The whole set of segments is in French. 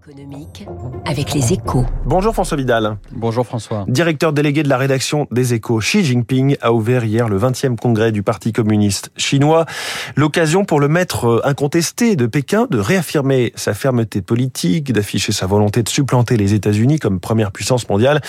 économique avec les échos. Bonjour François Vidal. Bonjour François. Directeur délégué de la rédaction des échos, Xi Jinping a ouvert hier le 20e congrès du Parti communiste chinois. L'occasion pour le maître incontesté de Pékin de réaffirmer sa fermeté politique, d'afficher sa volonté de supplanter les États-Unis comme première puissance mondiale.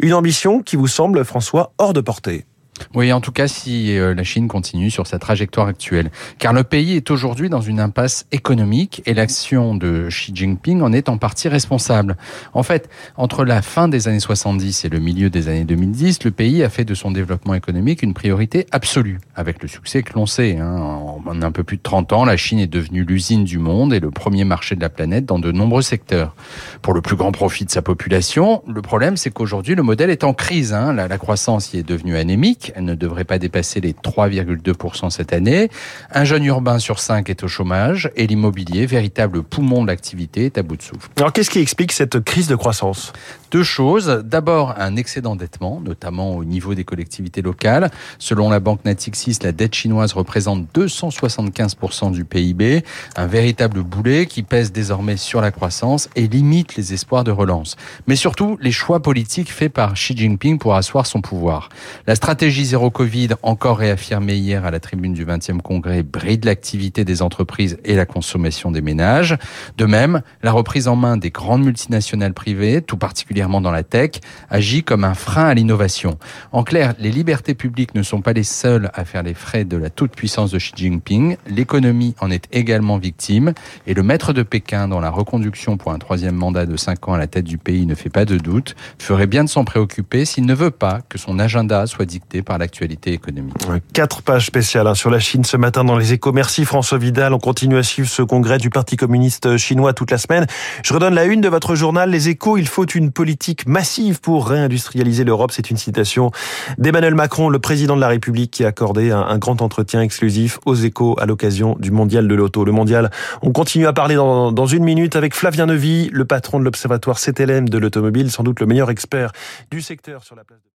Une ambition qui vous semble, François, hors de portée. Oui, en tout cas, si euh, la Chine continue sur sa trajectoire actuelle. Car le pays est aujourd'hui dans une impasse économique et l'action de Xi Jinping en est en partie responsable. En fait, entre la fin des années 70 et le milieu des années 2010, le pays a fait de son développement économique une priorité absolue, avec le succès que l'on sait. Hein. En un peu plus de 30 ans, la Chine est devenue l'usine du monde et le premier marché de la planète dans de nombreux secteurs. Pour le plus grand profit de sa population, le problème, c'est qu'aujourd'hui, le modèle est en crise. Hein. La, la croissance y est devenue anémique elle ne devrait pas dépasser les 3,2% cette année. Un jeune urbain sur cinq est au chômage et l'immobilier, véritable poumon de l'activité, est à bout de souffle. Alors qu'est-ce qui explique cette crise de croissance? Deux choses. D'abord, un excès d'endettement, notamment au niveau des collectivités locales. Selon la banque Natixis, la dette chinoise représente 275% du PIB, un véritable boulet qui pèse désormais sur la croissance et limite les espoirs de relance. Mais surtout, les choix politiques faits par Xi Jinping pour asseoir son pouvoir. La stratégie zéro Covid, encore réaffirmé hier à la tribune du 20e congrès, bride l'activité des entreprises et la consommation des ménages. De même, la reprise en main des grandes multinationales privées, tout particulièrement dans la tech, agit comme un frein à l'innovation. En clair, les libertés publiques ne sont pas les seules à faire les frais de la toute-puissance de Xi Jinping. L'économie en est également victime et le maître de Pékin, dans la reconduction pour un troisième mandat de cinq ans à la tête du pays ne fait pas de doute, ferait bien de s'en préoccuper s'il ne veut pas que son agenda soit dicté par l'actualité économique. Quatre pages spéciales hein, sur la Chine ce matin dans les échos. Merci François Vidal. On continue à suivre ce congrès du Parti communiste chinois toute la semaine. Je redonne la une de votre journal, Les échos. Il faut une politique massive pour réindustrialiser l'Europe. C'est une citation d'Emmanuel Macron, le président de la République, qui a accordé un grand entretien exclusif aux échos à l'occasion du mondial de l'auto. Le mondial, on continue à parler dans, une minute avec Flavien Nevy, le patron de l'observatoire CTLM de l'automobile, sans doute le meilleur expert du secteur sur la place de